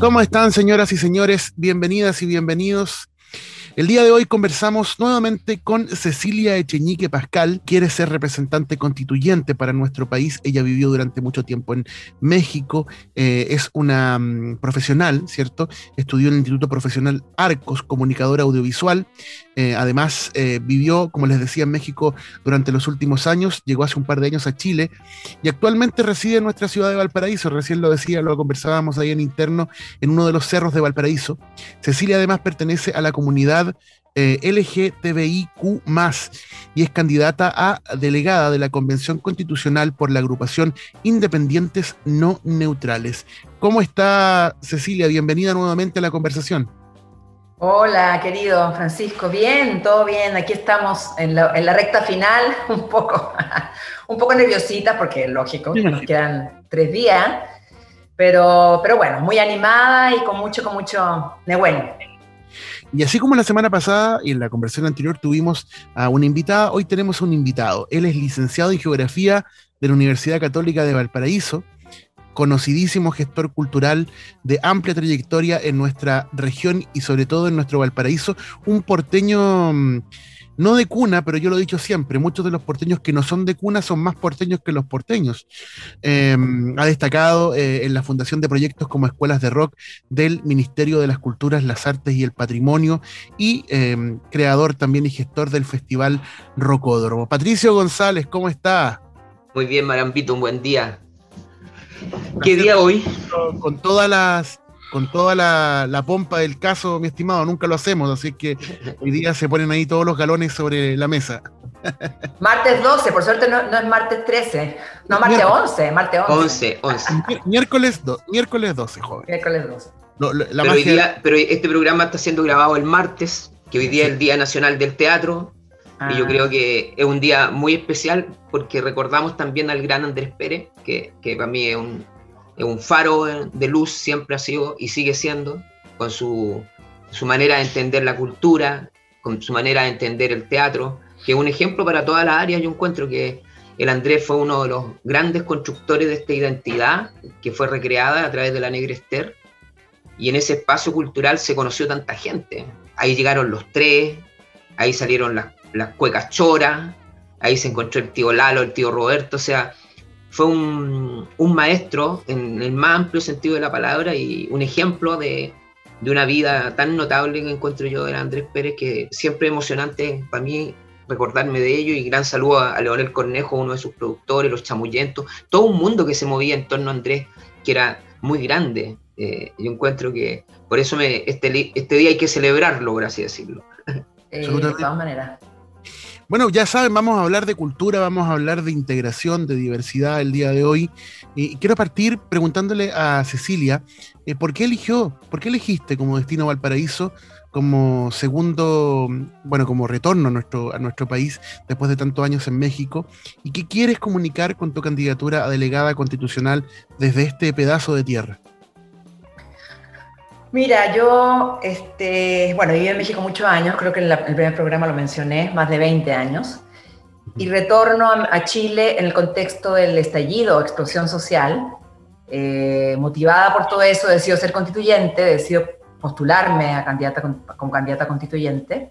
¿Cómo están, señoras y señores? Bienvenidas y bienvenidos el día de hoy conversamos nuevamente con Cecilia Echeñique Pascal, quiere ser representante constituyente para nuestro país. Ella vivió durante mucho tiempo en México, eh, es una mm, profesional, ¿cierto? Estudió en el Instituto Profesional Arcos, comunicadora audiovisual. Eh, además, eh, vivió, como les decía, en México durante los últimos años, llegó hace un par de años a Chile y actualmente reside en nuestra ciudad de Valparaíso. Recién lo decía, lo conversábamos ahí en interno, en uno de los cerros de Valparaíso. Cecilia además pertenece a la comunidad eh, LGTBIQ y es candidata a delegada de la Convención Constitucional por la agrupación Independientes No Neutrales. ¿Cómo está Cecilia? Bienvenida nuevamente a la conversación. Hola, querido Francisco. Bien, todo bien. Aquí estamos en la, recta final, un poco, un poco nerviosita porque lógico, nos quedan tres días, pero, pero bueno, muy animada y con mucho, con mucho de bueno. Y así como la semana pasada y en la conversación anterior tuvimos a una invitada, hoy tenemos a un invitado. Él es licenciado en Geografía de la Universidad Católica de Valparaíso, conocidísimo gestor cultural de amplia trayectoria en nuestra región y sobre todo en nuestro Valparaíso, un porteño mm, no de cuna, pero yo lo he dicho siempre, muchos de los porteños que no son de cuna son más porteños que los porteños. Em, ha destacado eh, en la fundación de proyectos como escuelas de rock del Ministerio de las Culturas, las Artes y el Patrimonio y em, creador también y gestor del Festival Rocódromo. Patricio González, ¿cómo está? Muy bien, Marambito, un buen día. ¿Qué día hoy? Con todas las con toda la, pompa del caso, mi estimado, nunca lo hacemos, así que hoy día se ponen ahí todos los galones sobre la mesa. Martes 12, por suerte no, es martes 13, no, martes 11, martes 11. 11, 11. Miércoles, miércoles 12, joven. Miércoles 12. pero, este programa está siendo grabado el martes, que hoy día es el Día Nacional del Teatro, y yo ah. creo que es un día muy especial porque recordamos también al gran Andrés Pérez, que, que para mí es un, un faro de luz, siempre ha sido y sigue siendo, con su, manera de entender la cultura, con su manera de entender el teatro, que es un ejemplo para todas las áreas. Yo encuentro que el Andrés fue uno de los grandes constructores de esta identidad que fue recreada a través de la Negra Esther. Y en ese espacio cultural se conoció tanta gente. Ahí llegaron los tres, ahí salieron las, las cuecas choras, ahí se encontró el tío Lalo, el tío Roberto, o sea, fue un, maestro en el más amplio sentido de la palabra y un ejemplo de, una vida tan notable que encuentro yo de Andrés Pérez, que siempre emocionante para mí recordarme de ello y gran saludo a, Leonel Cornejo, uno de sus productores, los chamullentos, todo un mundo que se movía en torno a Andrés, que era muy grande. Eh, yo encuentro que por eso me, este, este día hay que celebrarlo, por así decirlo. Eh, de todas maneras. Bueno, ya saben, vamos a hablar de cultura, vamos a hablar de integración, de diversidad el día de hoy. Y quiero partir preguntándole a Cecilia, eh, ¿por qué eligió, por qué elegiste como destino Valparaíso como segundo, bueno, como retorno a nuestro, a nuestro país después de tantos años en México? ¿Y qué quieres comunicar con tu candidatura a delegada constitucional desde este pedazo de tierra? Mira, yo, este, bueno, viví en México muchos años, creo que en el primer programa lo mencioné, más de 20 años, y retorno a, Chile en el contexto del estallido, explosión social, eh, motivada por todo eso, decido ser constituyente, decido postularme a candidata, como candidata constituyente.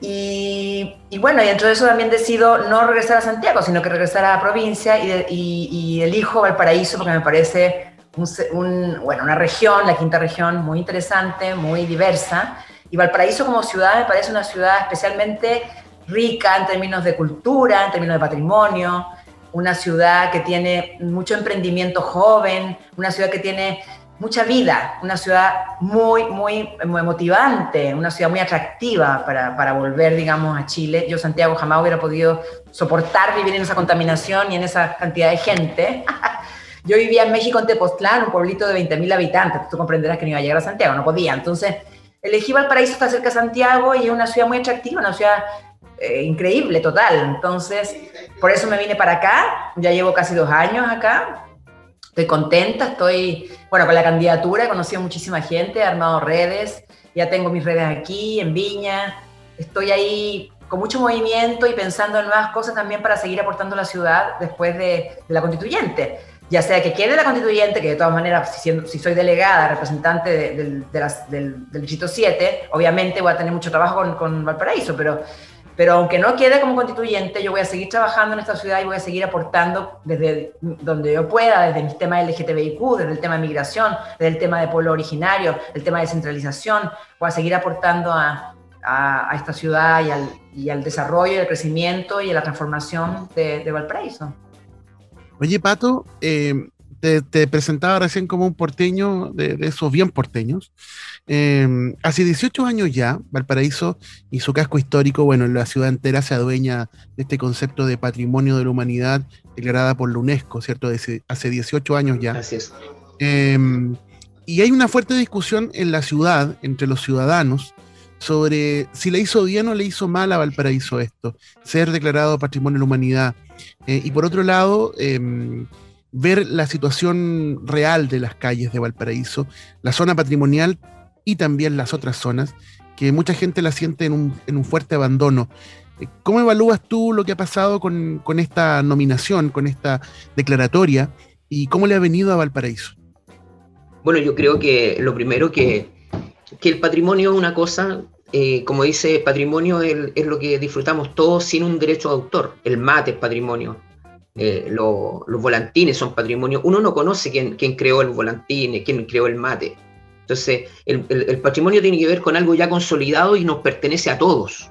Y, bueno, y dentro de eso también decido no regresar a Santiago, sino que regresar a la provincia y, y, y elijo Valparaíso porque me parece bueno, una región, la quinta región, muy interesante, muy diversa. Y Valparaíso como ciudad me parece una ciudad especialmente rica en términos de cultura, en términos de patrimonio, una ciudad que tiene mucho emprendimiento joven, una ciudad que tiene mucha vida, una ciudad muy, muy, muy motivante, una ciudad muy atractiva para, para, volver, digamos, a Chile. Yo, Santiago, jamás hubiera podido soportar vivir en esa contaminación y en esa cantidad de gente. Yo vivía en México, en Tepoztlán, un pueblito de 20.000 habitantes. Tú comprenderás que no iba a llegar a Santiago, no podía. Entonces, elegí Valparaíso, está cerca de Santiago y es una ciudad muy atractiva, una ciudad eh, increíble, total. Entonces, por eso me vine para acá. Ya llevo casi dos años acá. Estoy contenta, estoy, bueno, con la candidatura, he conocido muchísima gente, he armado redes, ya tengo mis redes aquí, en Viña. Estoy ahí con mucho movimiento y pensando en nuevas cosas también para seguir aportando a la ciudad después de, de la constituyente. Ya sea que quede la constituyente, que de todas maneras, si, soy delegada, representante del, del, Distrito 7, obviamente voy a tener mucho trabajo con, Valparaíso, pero, pero aunque no quede como constituyente, yo voy a seguir trabajando en esta ciudad y voy a seguir aportando desde donde yo pueda, desde mi tema LGTBIQ, desde el tema de migración, desde el tema de pueblo originario, el tema de descentralización, voy a seguir aportando a, a, esta ciudad y al, y al, desarrollo, y al crecimiento y a la transformación de Valparaíso. Oye, Pato, eh, te, presentaba recién como un porteño de, esos bien porteños. Eh, hace 18 años ya, Valparaíso y su casco histórico, bueno, la ciudad entera se adueña de este concepto de patrimonio de la humanidad declarada por la UNESCO, ¿cierto? hace 18 años ya. Así es. Eh, y hay una fuerte discusión en la ciudad, entre los ciudadanos, sobre si le hizo bien o le hizo mal a Valparaíso esto, ser declarado Patrimonio de la Humanidad. Eh, y por otro lado, em, ver la situación real de las calles de Valparaíso, la zona patrimonial y también las otras zonas, que mucha gente la siente en un, fuerte abandono. Eh, ¿Cómo evalúas tú lo que ha pasado con, con, esta nominación, con esta declaratoria, y cómo le ha venido a Valparaíso? Bueno, yo creo que lo primero que, que el patrimonio es una cosa eh, como dice, patrimonio es, lo que disfrutamos todos sin un derecho de autor. El mate es patrimonio. Eh, los volantines son patrimonio. Uno no conoce quién, creó el volantín, quién creó el mate. Entonces, el, patrimonio tiene que ver con algo ya consolidado y nos pertenece a todos.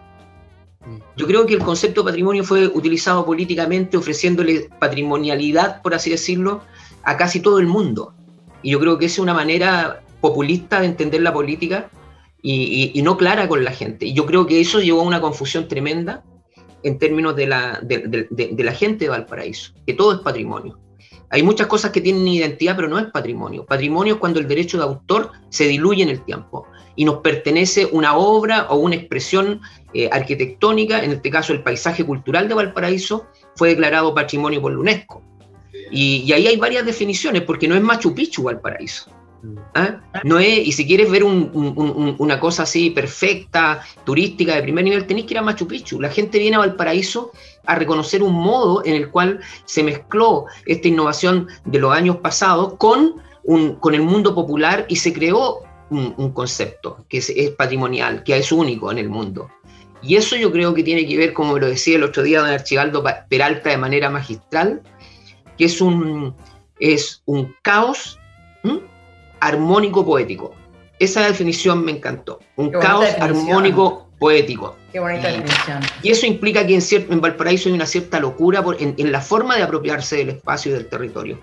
Mm. Yo creo que el concepto de patrimonio fue utilizado políticamente ofreciéndole patrimonialidad, por así decirlo, a casi todo el mundo. Y yo creo que es una manera populista de entender la política y, no clara con la gente. Y yo creo que eso llevó a una confusión tremenda en términos de la, de, la gente de Valparaíso, que todo es patrimonio. Hay muchas cosas que tienen identidad, pero no es patrimonio. Patrimonio es cuando el derecho de autor se diluye en el tiempo y nos pertenece una obra o una expresión eh, arquitectónica, en este caso el paisaje cultural de Valparaíso, fue declarado patrimonio por la UNESCO. Y, y ahí hay varias definiciones, porque no es Machu Picchu Valparaíso. ¿Ah? No es, y si quieres ver una cosa así perfecta, turística de primer nivel, tenéis que ir a Machu Picchu. La gente viene a Valparaíso a reconocer un modo en el cual se mezcló esta innovación de los años pasados con, con el mundo popular y se creó un, concepto que es, patrimonial, que es único en el mundo. Y eso yo creo que tiene que ver, como lo decía el otro día don Archibaldo Peralta de manera magistral, que es un, es un caos armónico poético. Esa definición me encantó. Un caos armónico poético. Qué bonita y, definición. Y eso implica que en, en Valparaíso hay una cierta locura en, la forma de apropiarse del espacio y del territorio.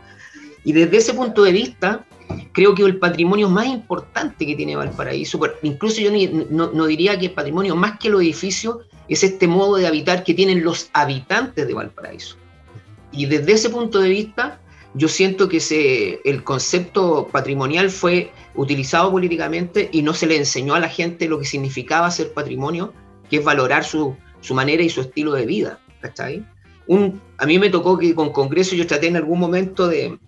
Y desde ese punto de vista, creo que el patrimonio más importante que tiene Valparaíso, incluso yo no, no, diría que el patrimonio más que los edificios, es este modo de habitar que tienen los habitantes de Valparaíso. Y desde ese punto de vista, yo siento que el concepto patrimonial fue utilizado políticamente y no se le enseñó a la gente lo que significaba ser patrimonio, que es valorar su, manera y su estilo de vida. Un, a mí me tocó que con Congreso yo traté en algún momento de,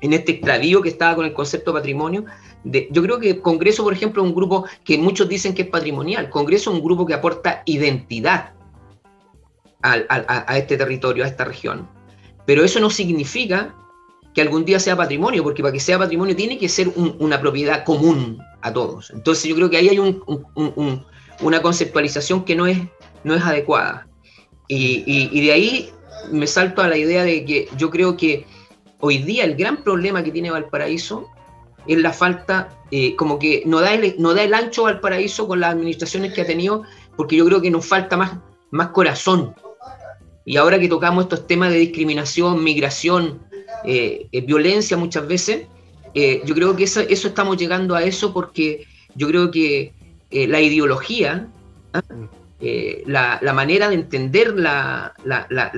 en este extravío que estaba con el concepto patrimonio, yo creo que Congreso, por ejemplo, es un grupo que muchos dicen que es patrimonial. Congreso es un grupo que aporta identidad a este territorio, a esta región. Pero eso no significa que algún día sea patrimonio, porque para que sea patrimonio tiene que ser una propiedad común a todos. Entonces yo creo que ahí hay una conceptualización que no es, no es adecuada. Y, de ahí me salto a la idea de que yo creo que hoy día el gran problema que tiene Valparaíso es la falta, eh, como que no da, el, no da el ancho Valparaíso con las administraciones que ha tenido, porque yo creo que nos falta más, más corazón. Y ahora que tocamos estos temas de discriminación, migración, eh, eh, violencia muchas veces. Eh, yo creo que eso, estamos llegando a eso porque yo creo que la ideología, ¿ah? la, manera de entender la,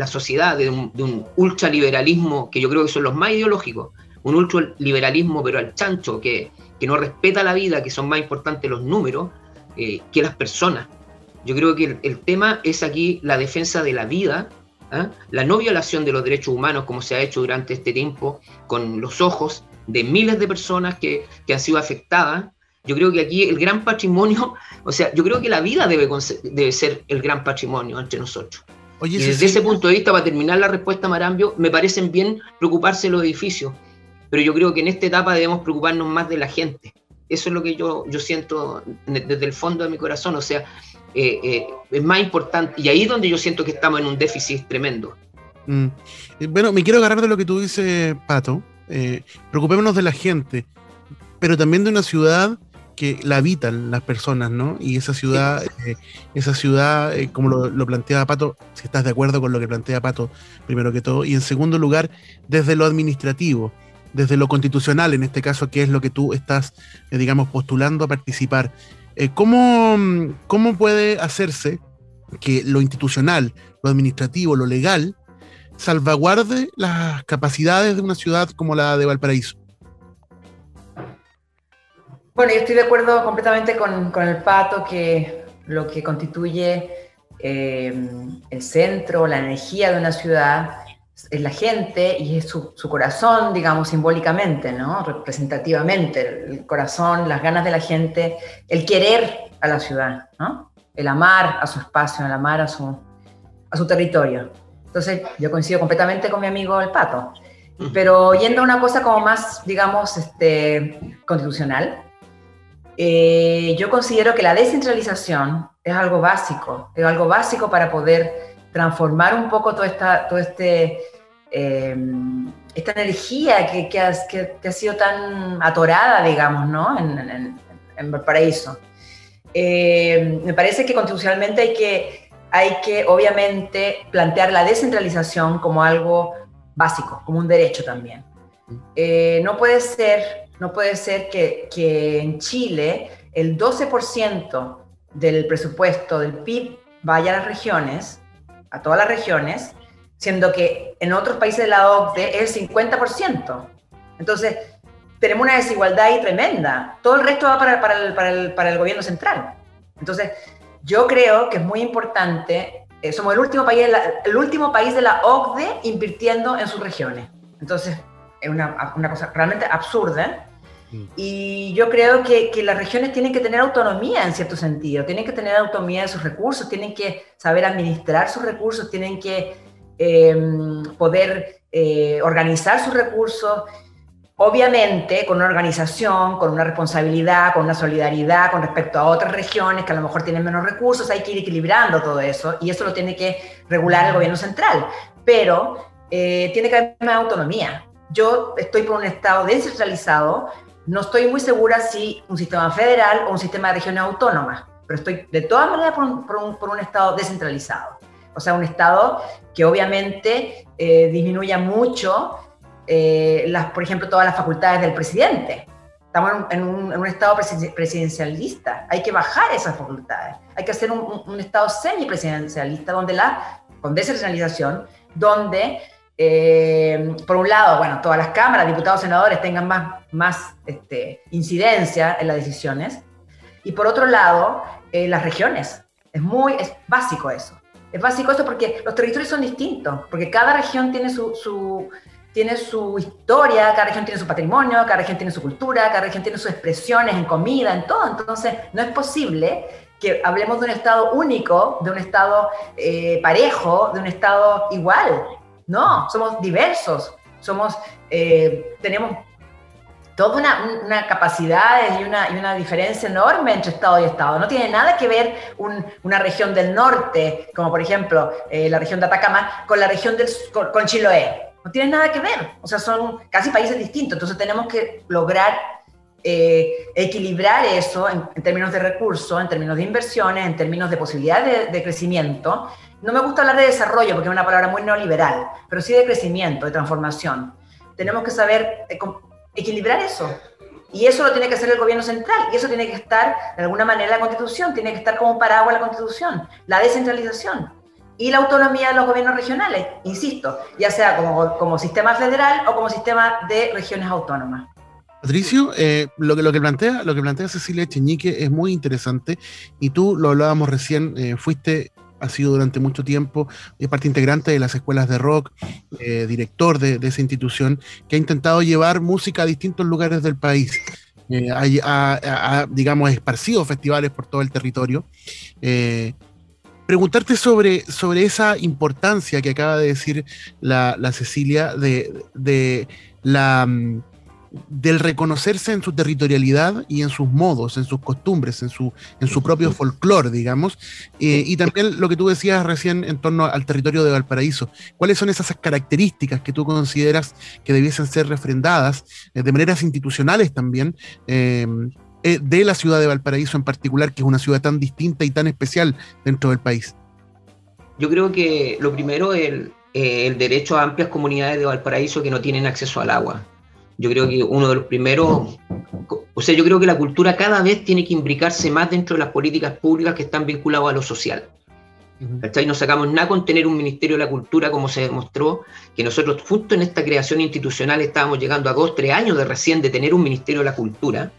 sociedad de un, ultraliberalismo, que yo creo que son los más ideológicos, un ultraliberalismo pero al chancho, que, no respeta la vida, que son más importantes los números que las personas. Yo creo que el tema es aquí la defensa de la vida, ¿ah? la no violación de los derechos humanos como se ha hecho durante este tiempo con los ojos de miles de personas que, han sido afectadas. Yo creo que aquí el gran patrimonio, o sea, yo creo que la vida debe, debe ser el gran patrimonio entre nosotros. y desde ese punto de vista, para terminar la respuesta, Marambio, me parecen bien preocuparse los edificios, pero yo creo que en esta etapa debemos preocuparnos más de la gente. Eso es lo que yo, yo siento desde el fondo de mi corazón. O sea, eh, eh, es más importante, y ahí es donde yo siento que estamos en un déficit tremendo. Mm. Bueno, me quiero agarrar de lo que tú dices, Pato. Eh, preocupémonos de la gente, pero también de una ciudad que la habitan las personas, ¿no? Y esa ciudad, eh, esa ciudad, como lo, lo, plantea Pato, si estás de acuerdo con lo que plantea Pato, primero que todo, y en segundo lugar, desde lo administrativo, desde lo constitucional, en este caso, que es lo que tú estás, digamos, postulando a participar. ¿Cómo, ¿Cómo puede hacerse que lo institucional, lo administrativo, lo legal, salvaguarde las capacidades de una ciudad como la de Valparaíso. Bueno, yo estoy de acuerdo completamente con, el pato que lo que constituye eh, el centro, la energía de una ciudad es la gente y es su, corazón, digamos, simbólicamente, ¿no? Representativamente, el corazón, las ganas de la gente, el querer a la ciudad, ¿no? El amar a su espacio, el amar a su, a su territorio. Entonces, yo coincido completamente con mi amigo el Pato. Pero yendo a una cosa como más, digamos, este, constitucional, eh, yo considero que la descentralización es algo básico, es algo básico para poder transformar un poco toda esta, todo este, eh, esta energía que, que, ha, que, ha, sido tan atorada, digamos, ¿no? en, en, en Valparaíso. Eh, me parece que constitucionalmente hay que hay que obviamente plantear la descentralización como algo básico, como un derecho también. Eh, no puede ser, no puede ser que, que en Chile el 12% del presupuesto del PIB vaya a las regiones, a todas las regiones, siendo que en otros países de la OCDE es el 50%. Entonces, tenemos una desigualdad ahí tremenda. Todo el resto va para, para, el, para, el, para el gobierno central. Entonces, yo creo que es muy importante, eh, somos el último, país de la, el último país de la OCDE invirtiendo en sus regiones. Entonces, es una, una cosa realmente absurda. Y yo creo que, que, las regiones tienen que tener autonomía en cierto sentido, tienen que tener autonomía de sus recursos, tienen que saber administrar sus recursos, tienen que eh, poder eh, organizar sus recursos Obviamente, con una organización, con una responsabilidad, con una solidaridad con respecto a otras regiones que a lo mejor tienen menos recursos, hay que ir equilibrando todo eso y eso lo tiene que regular el gobierno central. Pero eh, tiene que haber más autonomía. Yo estoy por un Estado descentralizado, no estoy muy segura si un sistema federal o un sistema de regiones autónomas, pero estoy de todas maneras por un, un, Estado descentralizado. O sea, un Estado que obviamente eh, disminuya mucho eh, las, por ejemplo, todas las facultades del presidente. Estamos en un, estado presidencialista. Hay que bajar esas facultades. Hay que hacer un, estado semipresidencialista donde la, con descentralización, donde, eh, por un lado, bueno, todas las cámaras, diputados, senadores tengan más, más este, incidencia en las decisiones. Y por otro lado, eh, las regiones. Es muy es básico eso. Es básico eso porque los territorios son distintos, porque cada región tiene su, su tiene su historia, cada región tiene su patrimonio, cada región tiene su cultura, cada región tiene sus expresiones en comida, en todo. Entonces, no es posible que hablemos de un Estado único, de un Estado eh, parejo, de un Estado igual. No, somos diversos, somos, eh, tenemos toda una, una capacidad y una, y una, diferencia enorme entre Estado y Estado. No tiene nada que ver una región del norte, como por ejemplo eh, la región de Atacama, con la región del, con Chiloé no tienen nada que ver, o sea, son casi países distintos, entonces tenemos que lograr eh, equilibrar eso en, términos de recursos, en términos de inversiones, en términos de posibilidades de, crecimiento. No me gusta hablar de desarrollo porque es una palabra muy neoliberal, pero sí de crecimiento, de transformación. Tenemos que saber eh, equilibrar eso. Y eso lo tiene que hacer el gobierno central, y eso tiene que estar de alguna manera la constitución, tiene que estar como paraguas la constitución, la descentralización y la autonomía de los gobiernos regionales, insisto, ya sea como, sistema federal o como sistema de regiones autónomas. Patricio, eh, lo, que, lo, que plantea, lo que plantea Cecilia Cheñique es muy interesante y tú lo hablábamos recién, eh, fuiste, has sido durante mucho tiempo parte integrante de las escuelas de rock, eh, director de, esa institución que ha intentado llevar música a distintos lugares del país. ha, digamos, esparcido festivales por todo el territorio preguntarte sobre, sobre esa importancia que acaba de decir la, Cecilia de, de la mm, del reconocerse en su territorialidad y en sus modos, en sus costumbres, en su, en su propio folclore, digamos, eh, y también lo que tú decías recién en torno al territorio de Valparaíso. ¿Cuáles son esas características que tú consideras que debiesen ser refrendadas eh, de maneras institucionales también? Eh, de la ciudad de Valparaíso en particular, que es una ciudad tan distinta y tan especial dentro del país? Yo creo que lo primero es el, el derecho a amplias comunidades de Valparaíso que no tienen acceso al agua yo creo que uno de los primeros, o sea, yo creo que la cultura cada vez tiene que imbricarse más dentro de las políticas públicas que están vinculadas a lo social. ¿Cachai? No sacamos nada con tener un Ministerio de la Cultura, como se demostró, que nosotros justo en esta creación institucional estábamos llegando a dos, tres años de recién de tener un Ministerio de la Cultura,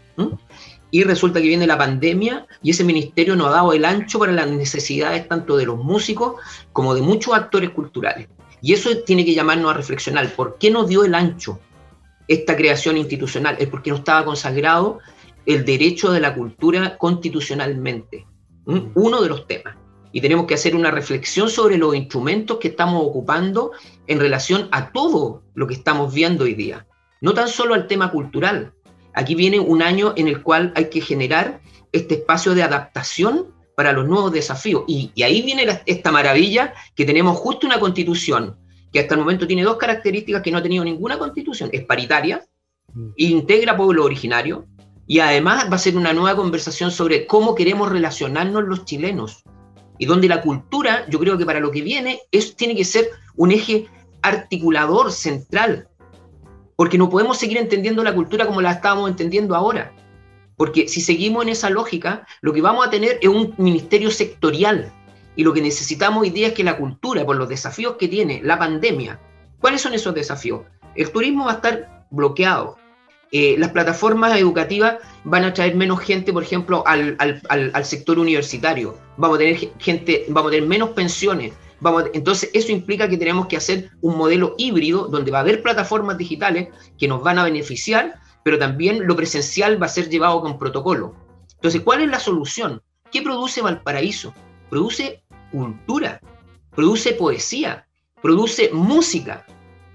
y resulta que viene la pandemia y ese ministerio no ha dado el ancho para las necesidades tanto de los músicos como de muchos actores culturales. Y eso tiene que llamarnos a reflexionar, ¿por qué no dio el ancho? Esta creación institucional, es porque no estaba consagrado el derecho de la cultura constitucionalmente. Uno de los temas. Y tenemos que hacer una reflexión sobre los instrumentos que estamos ocupando en relación a todo lo que estamos viendo hoy día. No tan solo al tema cultural. Aquí viene un año en el cual hay que generar este espacio de adaptación para los nuevos desafíos. Y, ahí viene esta maravilla que tenemos justo una constitución que hasta el momento tiene dos características que no ha tenido ninguna constitución. Es paritaria, mm. integra pueblo originario y además va a ser una nueva conversación sobre cómo queremos relacionarnos los chilenos. Y donde la cultura, yo creo que para lo que viene, es, tiene que ser un eje articulador central. Porque no podemos seguir entendiendo la cultura como la estábamos entendiendo ahora. Porque si seguimos en esa lógica, lo que vamos a tener es un ministerio sectorial y lo que necesitamos hoy día es que la cultura, por los desafíos que tiene la pandemia, ¿cuáles son esos desafíos? El turismo va a estar bloqueado. Eh, las plataformas educativas van a traer menos gente, por ejemplo, al, sector universitario. Vamos a tener gente, vamos a tener menos pensiones. Vamos entonces, eso implica que tenemos que hacer un modelo híbrido donde va a haber plataformas digitales que nos van a beneficiar, pero también lo presencial va a ser llevado con protocolo. Entonces, ¿cuál es la solución? ¿Qué produce Valparaíso? Produce cultura, produce poesía, produce música,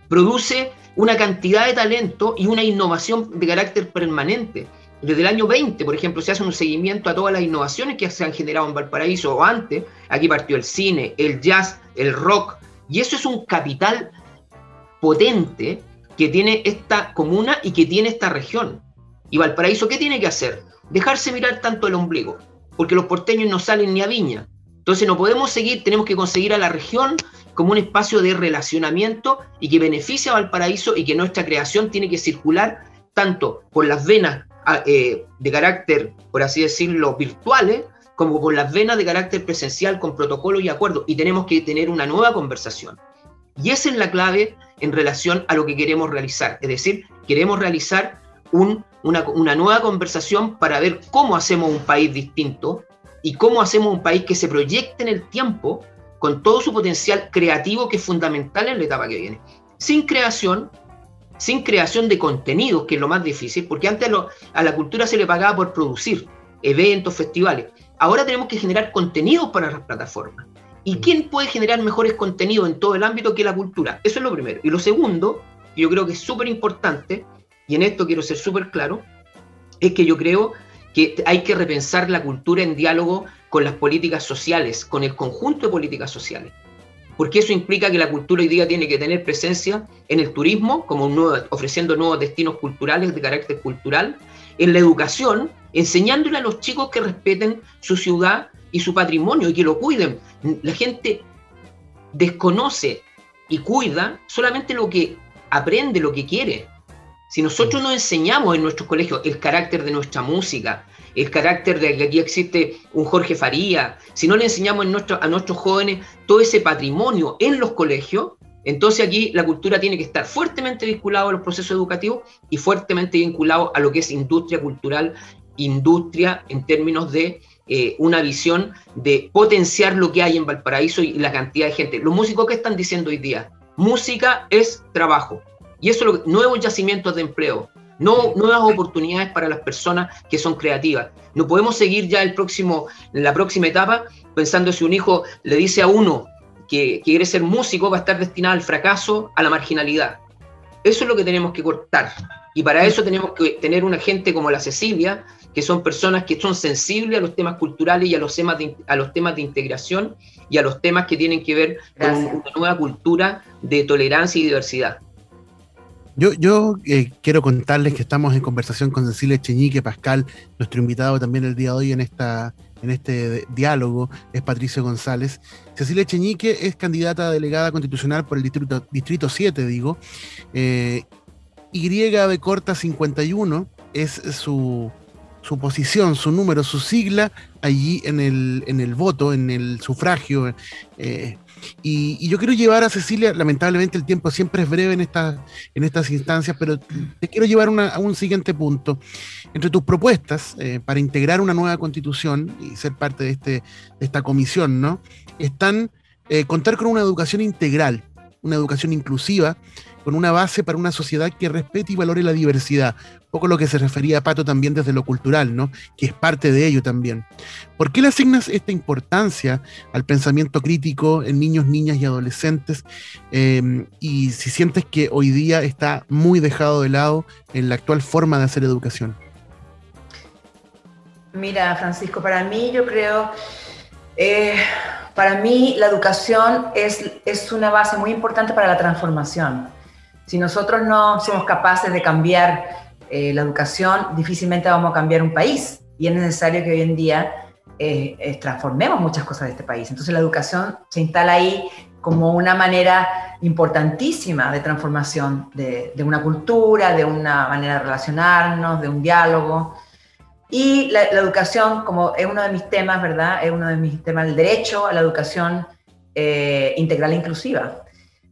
produce una cantidad de talento y una innovación de carácter permanente. Desde el año 20, por ejemplo, se hace un seguimiento a todas las innovaciones que se han generado en Valparaíso o antes. Aquí partió el cine, el jazz, el rock. Y eso es un capital potente que tiene esta comuna y que tiene esta región. ¿Y Valparaíso qué tiene que hacer? Dejarse mirar tanto el ombligo, porque los porteños no salen ni a Viña, entonces no podemos seguir, tenemos que conseguir a la región como un espacio de relacionamiento y que beneficie a Valparaíso y que nuestra creación tiene que circular tanto por las venas ah, eh, de carácter, por así decirlo, virtuales, como por las venas de carácter presencial con protocolo y acuerdo. Y tenemos que tener una nueva conversación. Y esa es la clave en relación a lo que queremos realizar. Es decir, queremos realizar una, una nueva conversación para ver cómo hacemos un país distinto, y cómo hacemos un país que se proyecte en el tiempo con todo su potencial creativo que es fundamental en la etapa que viene. Sin creación, sin creación de contenidos, que es lo más difícil, porque antes a, la cultura se le pagaba por producir eventos, festivales. Ahora tenemos que generar contenidos para las plataformas. ¿Y quién puede generar mejores contenidos en todo el ámbito que la cultura? Eso es lo primero. Y lo segundo, que yo creo que es súper importante, y en esto quiero ser súper claro, es que yo creo que hay que repensar la cultura en diálogo con las políticas sociales, con el conjunto de políticas sociales. Porque eso implica que la cultura hoy día tiene que tener presencia en el turismo, como ofreciendo nuevos destinos culturales de carácter cultural, en la educación, enseñándole a los chicos que respeten su ciudad y su patrimonio y que lo cuiden. La gente desconoce y cuida solamente lo que aprende, lo que quiere. Si nosotros no enseñamos en nuestros colegios el carácter de nuestra música, el carácter de que aquí existe un Jorge Faría, si no le enseñamos a nuestros jóvenes todo ese patrimonio en los colegios, entonces aquí la cultura tiene que estar fuertemente vinculado a los procesos educativos y fuertemente vinculado a lo que es industria cultural, industria en términos de eh, una visión de potenciar lo que hay en Valparaíso y la cantidad de gente. Los músicos que están diciendo hoy día, música es trabajo. Y eso, lo, nuevos yacimientos de empleo, no nuevas oportunidades para las personas que son creativas. No podemos seguir ya el próximo, la próxima etapa pensando si un hijo le dice a uno que, quiere ser músico va a estar destinado al fracaso, a la marginalidad. Eso es lo que tenemos que cortar. Y para eso tenemos que tener una gente como la Cecilia, que son personas que son sensibles a los temas culturales y a los temas de, a los temas de integración y a los temas que tienen que ver con una nueva cultura de tolerancia y diversidad. Yo, yo eh, quiero contarles que estamos en conversación con Cecilia Cheñique Pascal, nuestro invitado también el día de hoy en, esta, en este diálogo, es Patricio González. Cecilia Cheñique es candidata a delegada constitucional por el distrito, distrito 7, digo. Eh, y de corta 51 es su, su posición, su número, su sigla allí en el, en el voto, en el sufragio. Eh, y, yo quiero llevar a Cecilia, lamentablemente el tiempo siempre es breve en, en estas instancias, pero te quiero llevar a un siguiente punto. Entre tus propuestas eh, para integrar una nueva constitución y ser parte de, este, de esta comisión, ¿no? Están eh, contar con una educación integral, una educación inclusiva, con una base para una sociedad que respete y valore la diversidad. Un poco lo que se refería a Pato también desde lo cultural, ¿no? Que es parte de ello también. ¿Por qué le asignas esta importancia al pensamiento crítico en niños, niñas y adolescentes? Em, y si sientes que hoy día está muy dejado de lado en la actual forma de hacer educación. Mira, Francisco, para mí yo creo, eh, para mí la educación es, es una base muy importante para la transformación si nosotros no somos capaces de cambiar eh, la educación, difícilmente vamos a cambiar un país. Y es necesario que hoy en día eh, transformemos muchas cosas de este país. Entonces la educación se instala ahí como una manera importantísima de transformación de, una cultura, de una manera de relacionarnos, de un diálogo. Y la, educación, como es uno de mis temas, ¿verdad? Es uno de mis temas, el derecho a la educación eh, integral e inclusiva.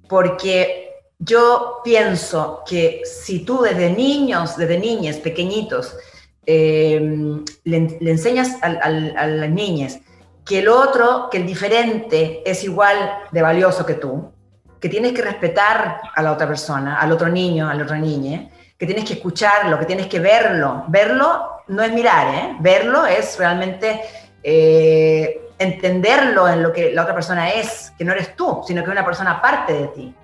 Porque yo pienso que si tú desde niños, desde niñas, pequeñitos, em, le, enseñas a, las niñas que el otro, que el diferente es igual de valioso que tú, que tienes que respetar a la otra persona, al otro niño, a la otra niña, que tienes que escucharlo, que tienes que verlo. Verlo no es mirar, ¿eh? verlo es realmente eh, entenderlo en lo que la otra persona es, que no eres tú, sino que es una persona aparte de ti.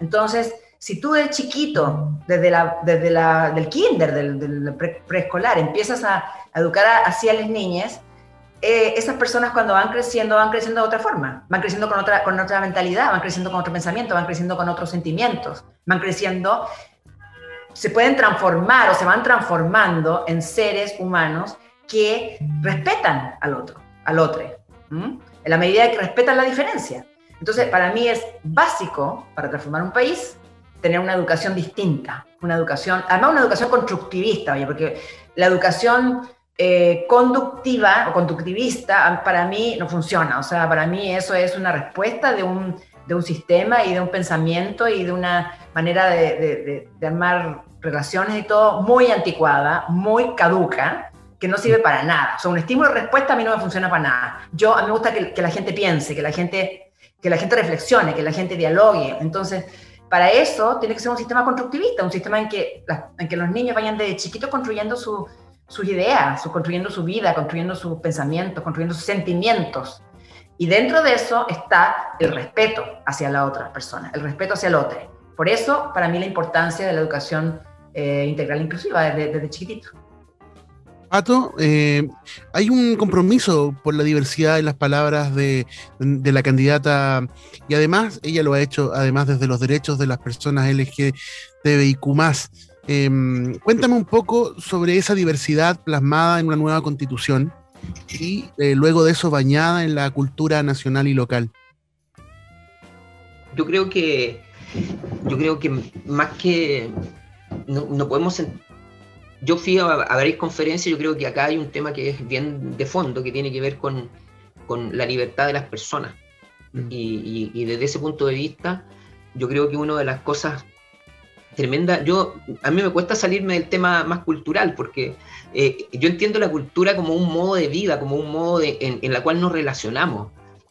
Entonces, si tú de chiquito, desde, la, desde la, del kinder, del, preescolar, empiezas a, educar así a las niñas, eh, esas personas cuando van creciendo, van creciendo de otra forma, van creciendo con otra, con otra mentalidad, van creciendo con otro pensamiento, van creciendo con otros sentimientos, van creciendo, se pueden transformar o se van transformando en seres humanos que respetan al otro, al otro, en la medida que respetan la diferencia. Entonces, para mí es básico para transformar un país tener una educación distinta, una educación, además una educación constructivista, oye, porque la educación eh, conductiva o conductivista para mí no funciona, o sea, para mí eso es una respuesta de un, de un sistema y de un pensamiento y de una manera de, de, de, armar relaciones y todo muy anticuada, muy caduca, que no sirve para nada. O sea, un estímulo-respuesta a mí no me funciona para nada. Yo, a mí me gusta que, que la gente piense, que la gente que la gente reflexione, que la gente dialogue. Entonces, para eso tiene que ser un sistema constructivista, un sistema en que, en que los niños vayan de chiquitos construyendo sus ideas, su, construyendo su vida, construyendo sus pensamientos, construyendo sus sentimientos. Y dentro de eso está el respeto hacia la otra persona, el respeto hacia el otro. Por eso, para mí, la importancia de la educación eh, integral inclusiva desde, desde chiquitito. Pato, eh, hay un compromiso por la diversidad en las palabras de, la candidata y además ella lo ha hecho además desde los derechos de las personas LGTBIQ+. Eh, cuéntame un poco sobre esa diversidad plasmada en una nueva constitución y eh, luego de eso bañada en la cultura nacional y local. Yo creo que yo creo que más que no, no podemos yo fui a, varias conferencias, yo creo que acá hay un tema que es bien de fondo, que tiene que ver con, la libertad de las personas. Mm. Y, desde ese punto de vista, yo creo que una de las cosas tremendas, yo, a mí me cuesta salirme del tema más cultural, porque eh, yo entiendo la cultura como un modo de vida, como un modo en, en la cual nos relacionamos.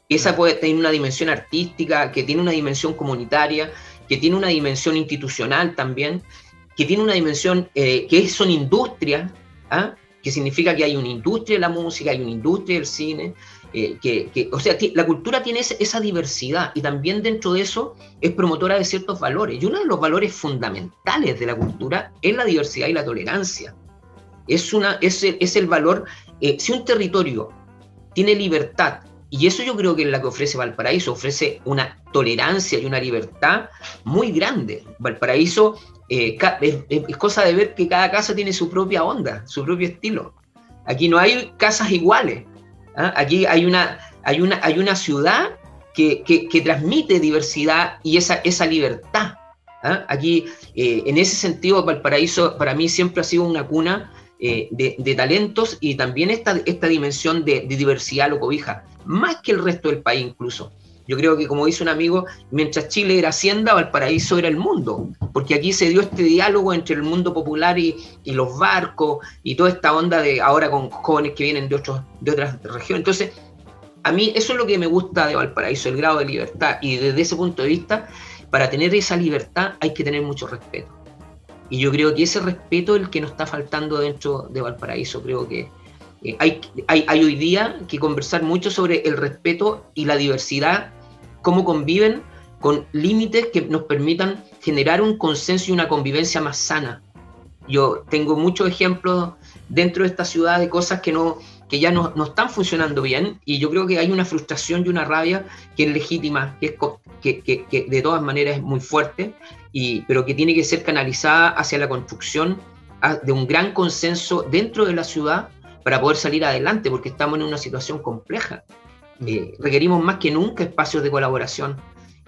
Esa puede tener una dimensión artística, que tiene una dimensión comunitaria, que tiene una dimensión institucional también, que tiene una dimensión eh, que son industrias, ¿ah? que significa que hay una industria de la música, hay una industria del cine, eh, que, o sea, la cultura tiene esa diversidad y también dentro de eso es promotora de ciertos valores. Y uno de los valores fundamentales de la cultura es la diversidad y la tolerancia. Es, una, es, es el valor, eh, si un territorio tiene libertad, y eso yo creo que es la que ofrece Valparaíso, ofrece una tolerancia y una libertad muy grande. Valparaíso eh, es, cosa de ver que cada casa tiene su propia onda, su propio estilo. Aquí no hay casas iguales. ¿ah? Aquí hay una, hay, una, hay una ciudad que, que, transmite diversidad y esa, esa libertad. ¿ah? Aquí, eh, en ese sentido, Valparaíso para mí siempre ha sido una cuna eh, de, talentos y también esta, esta dimensión de, de, diversidad lo cobija, más que el resto del país incluso. Yo creo que, como dice un amigo, mientras Chile era Hacienda, Valparaíso era el mundo, porque aquí se dio este diálogo entre el mundo popular y, los barcos y toda esta onda de ahora con jóvenes que vienen de, otros, de otras regiones. Entonces, a mí eso es lo que me gusta de Valparaíso, el grado de libertad. Y desde ese punto de vista, para tener esa libertad hay que tener mucho respeto. Y yo creo que ese respeto es el que nos está faltando dentro de Valparaíso. Creo que eh, hay, hoy día que conversar mucho sobre el respeto y la diversidad cómo conviven con límites que nos permitan generar un consenso y una convivencia más sana. Yo tengo muchos ejemplos dentro de esta ciudad de cosas que, no, que ya no, no están funcionando bien y yo creo que hay una frustración y una rabia que es legítima, que, es, que, que, de todas maneras es muy fuerte, y, pero que tiene que ser canalizada hacia la construcción de un gran consenso dentro de la ciudad para poder salir adelante, porque estamos en una situación compleja. Eh, requerimos más que nunca espacios de colaboración.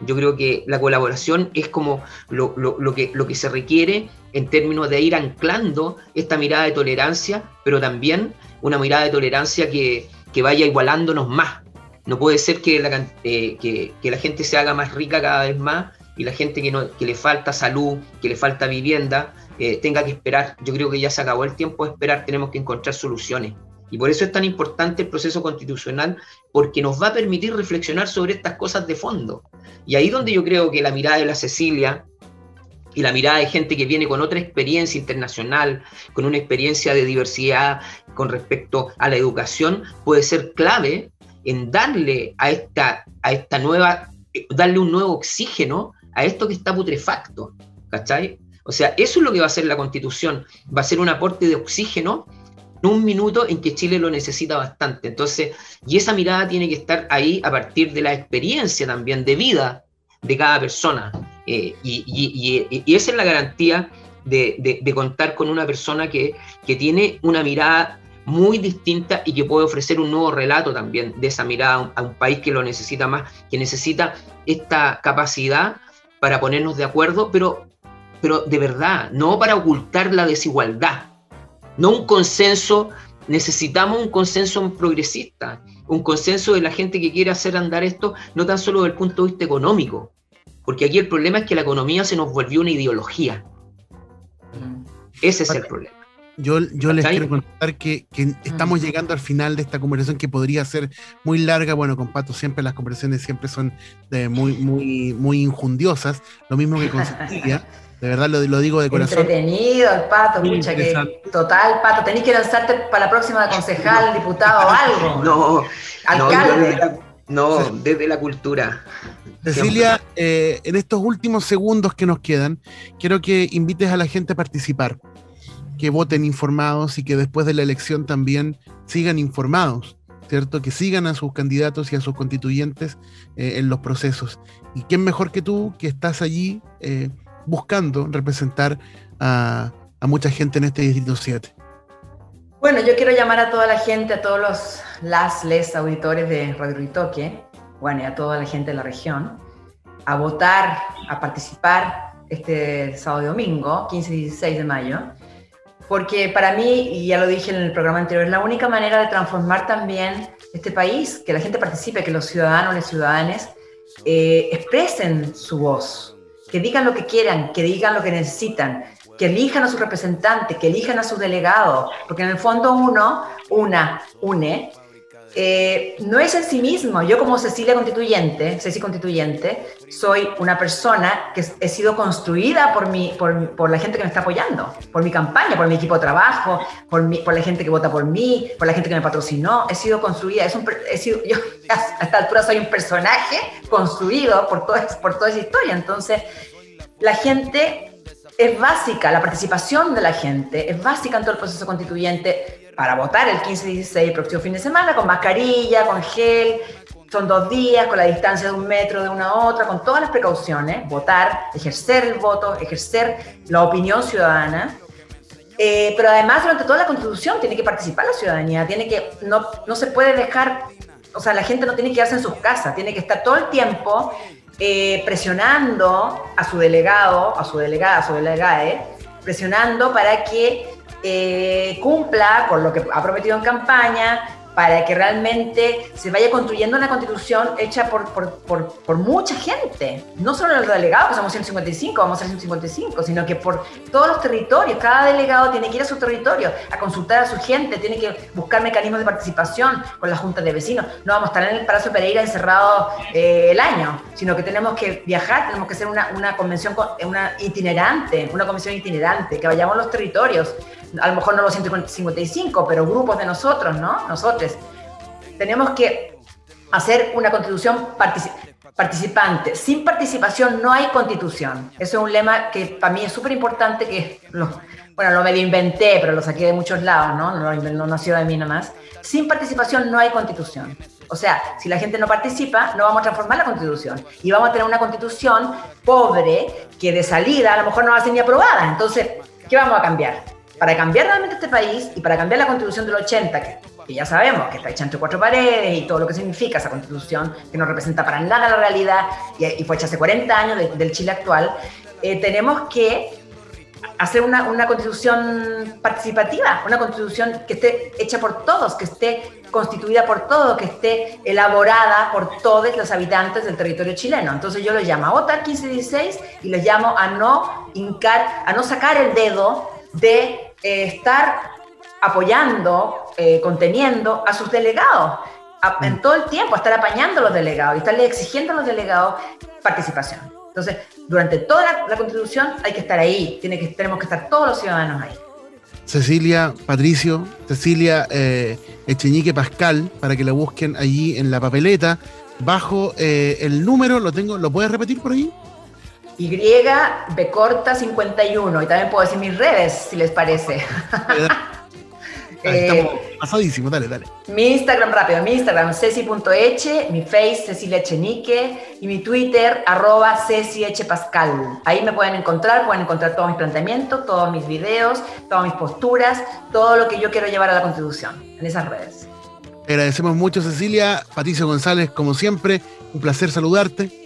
Yo creo que la colaboración es como lo, que, se requiere en términos de ir anclando esta mirada de tolerancia, pero también una mirada de tolerancia que, vaya igualándonos más. No puede ser que la, eh, que, la gente se haga más rica cada vez más y la gente que, no, que le falta salud, que le falta vivienda, eh, tenga que esperar. Yo creo que ya se acabó el tiempo de esperar, tenemos que encontrar soluciones. Y por eso es tan importante el proceso constitucional, porque nos va a permitir reflexionar sobre estas cosas de fondo. Y ahí donde yo creo que la mirada de la Cecilia y la mirada de gente que viene con otra experiencia internacional, con una experiencia de diversidad con respecto a la educación, puede ser clave en darle a esta, a esta nueva, darle un nuevo oxígeno a esto que está putrefacto. ¿Cachai? O sea, eso es lo que va a hacer la constitución, va a ser un aporte de oxígeno un minuto en que Chile lo necesita bastante. Entonces, y esa mirada tiene que estar ahí a partir de la experiencia también de vida de cada persona. Eh, y, esa es la garantía de, contar con una persona que, tiene una mirada muy distinta y que puede ofrecer un nuevo relato también de esa mirada a un, país que lo necesita más, que necesita esta capacidad para ponernos de acuerdo, pero, pero de verdad, no para ocultar la desigualdad, no un consenso, necesitamos un consenso progresista, un consenso de la gente que quiere hacer andar esto, no tan solo desde el punto de vista económico, porque aquí el problema es que la economía se nos volvió una ideología. Mm. Ese es el problema. Yo, yo les quiero contar que, estamos mm. llegando al final de esta conversación que podría ser muy larga. Bueno, con Pato siempre las conversaciones siempre son muy, muy, muy injundiosas, lo mismo que con Cecilia. De verdad lo, lo, digo de corazón. Entretenido el pato, escucha que total, pato, tenés que lanzarte para la próxima de concejal, diputado o algo. No, alcalde. No, desde la, cultura. Cecilia, eh, en estos últimos segundos que nos quedan, quiero que invites a la gente a participar, que voten informados y que después de la elección también sigan informados. ¿cierto? Que sigan a sus candidatos y a sus constituyentes eh, en los procesos. ¿Y quién mejor que tú, que estás allí eh, buscando representar a, mucha gente en este Distrito 7? Bueno, yo quiero llamar a toda la gente, a todos los las, les auditores de Radio Ritoque, bueno, y a toda la gente de la región, a votar, a participar este sábado y domingo, 15 y 16 de mayo, porque para mí, y ya lo dije en el programa anterior, es la única manera de transformar también este país, que la gente participe, que los ciudadanos y ciudadanas eh, expresen su voz, que digan lo que quieran, que digan lo que necesitan, que elijan a su representante, que elijan a su delegado, porque en el fondo uno, una, une, eh, no es en sí mismo. Yo como Cecilia Constituyente, Ceci Constituyente, soy una persona que he sido construida por, mi, por, la gente que me está apoyando, por mi campaña, por mi equipo de trabajo, por, mi, por la gente que vota por mí, por la gente que me patrocinó. He sido construida, es un, he sido, yo a esta altura soy un personaje construido por, todo, por toda esa historia. Entonces, la gente es básica, la participación de la gente es básica en todo el proceso constituyente para votar el 15-16, el próximo fin de semana, con mascarilla, con gel, son dos días, con la distancia de un metro de una a otra, con todas las precauciones, votar, ejercer el voto, ejercer la opinión ciudadana. Eh, pero además, durante toda la constitución tiene que participar la ciudadanía, tiene que, no, no se puede dejar, o sea, la gente no tiene que quedarse en sus casas, tiene que estar todo el tiempo eh, presionando a su delegado, a su delegada, a su delegada, presionando para que eh, cumpla con lo que ha prometido en campaña, para que realmente se vaya construyendo una constitución hecha por, por, por, por, mucha gente, no solo los delegados, que somos 155, vamos a ser 155, sino que por todos los territorios, cada delegado tiene que ir a su territorio, a consultar a su gente, tiene que buscar mecanismos de participación con las juntas de vecinos, no vamos a estar en el Palacio Pereira encerrado eh, el año, sino que tenemos que viajar, tenemos que hacer una, una convención una itinerante, una convención itinerante, que vayamos a los territorios, a lo mejor no los 155, pero grupos de nosotros, ¿no? Nosotros. Tenemos que hacer una constitución participante. Sin participación no hay constitución. Eso es un lema que para mí es súper importante, que lo, bueno, lo inventé, pero lo saqué de muchos lados, ¿no? No, no nació de mí nomás. Sin participación no hay constitución. O sea, si la gente no participa, no vamos a transformar la constitución. Y vamos a tener una constitución pobre que de salida a lo mejor no va a ser ni aprobada. Entonces, ¿qué vamos a cambiar? Para cambiar realmente este país y para cambiar la constitución del 80, que, ya sabemos que está hecha entre cuatro paredes y todo lo que significa esa constitución, que no representa para nada la realidad y, fue hecha hace 40 años del Chile actual, eh, tenemos que hacer una, una, constitución participativa, una constitución que esté hecha por todos, que esté constituida por todos, que esté elaborada por todos los habitantes del territorio chileno. Entonces yo lo llamo a votar 1516 y los llamo a no hincar, a no sacar el dedo de eh, estar apoyando, eh, conteniendo a sus delegados en mm. todo el tiempo, estar apañando a los delegados y estarle exigiendo a los delegados participación. Entonces, durante toda la, constitución hay que estar ahí, tiene que, tenemos que estar todos los ciudadanos ahí. Cecilia Patricio, Cecilia eh, Echeñique Pascal, para que la busquen allí en la papeleta, bajo eh, el número, lo tengo, ¿lo puedes repetir por ahí? Y corta 51 y también puedo decir mis redes si les parece. Estamos eh, pasadísimos, dale, dale. Mi Instagram rápido, mi Instagram ceci.eche, mi Face Cecilia Echenique y mi Twitter arroba Ceci Pascal. Ahí me pueden encontrar, pueden encontrar todos mis planteamientos, todos mis videos, todas mis posturas, todo lo que yo quiero llevar a la Constitución en esas redes. Agradecemos mucho Cecilia, Patricio González, como siempre, un placer saludarte.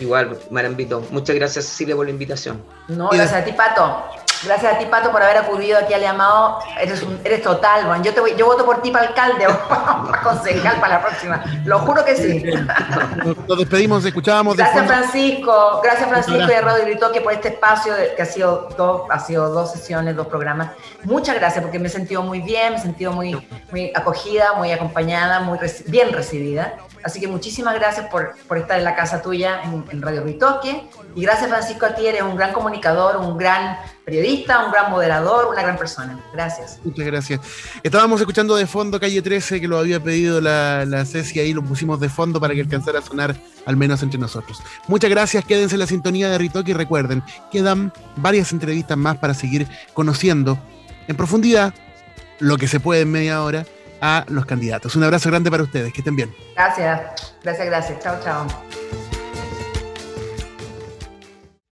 Igual, Marambito. Muchas gracias, Cecilia, por la invitación. No, gracias a ti, Pato. Gracias a ti, Pato, por haber acudido aquí al llamado. Eres, eres total, Juan. Yo, te voy, yo voto por ti para alcalde o para concejal para la próxima. Lo juro que sí. Nos, despedimos, escuchábamos. Gracias, Francisco. Gracias, Francisco y a Radio que por este espacio que ha sido, dos, ha sido dos sesiones, dos programas. Muchas gracias, porque me he sentido muy bien, me he sentido muy, muy acogida, muy acompañada, muy bien recibida. Así que muchísimas gracias por, por estar en la casa tuya en, Radio Ritoque. Y gracias, Francisco, a ti eres un gran comunicador, un gran periodista, un gran moderador, una gran persona. Gracias. Muchas gracias. Estábamos escuchando de fondo Calle 13, que lo había pedido la, la Ceci, ahí lo pusimos de fondo para que alcanzara a sonar al menos entre nosotros. Muchas gracias, quédense en la sintonía de Ritoque y recuerden, quedan varias entrevistas más para seguir conociendo en profundidad lo que se puede en media hora a los candidatos. Un abrazo grande para ustedes, que estén bien. Gracias, gracias, gracias. Chao, chao.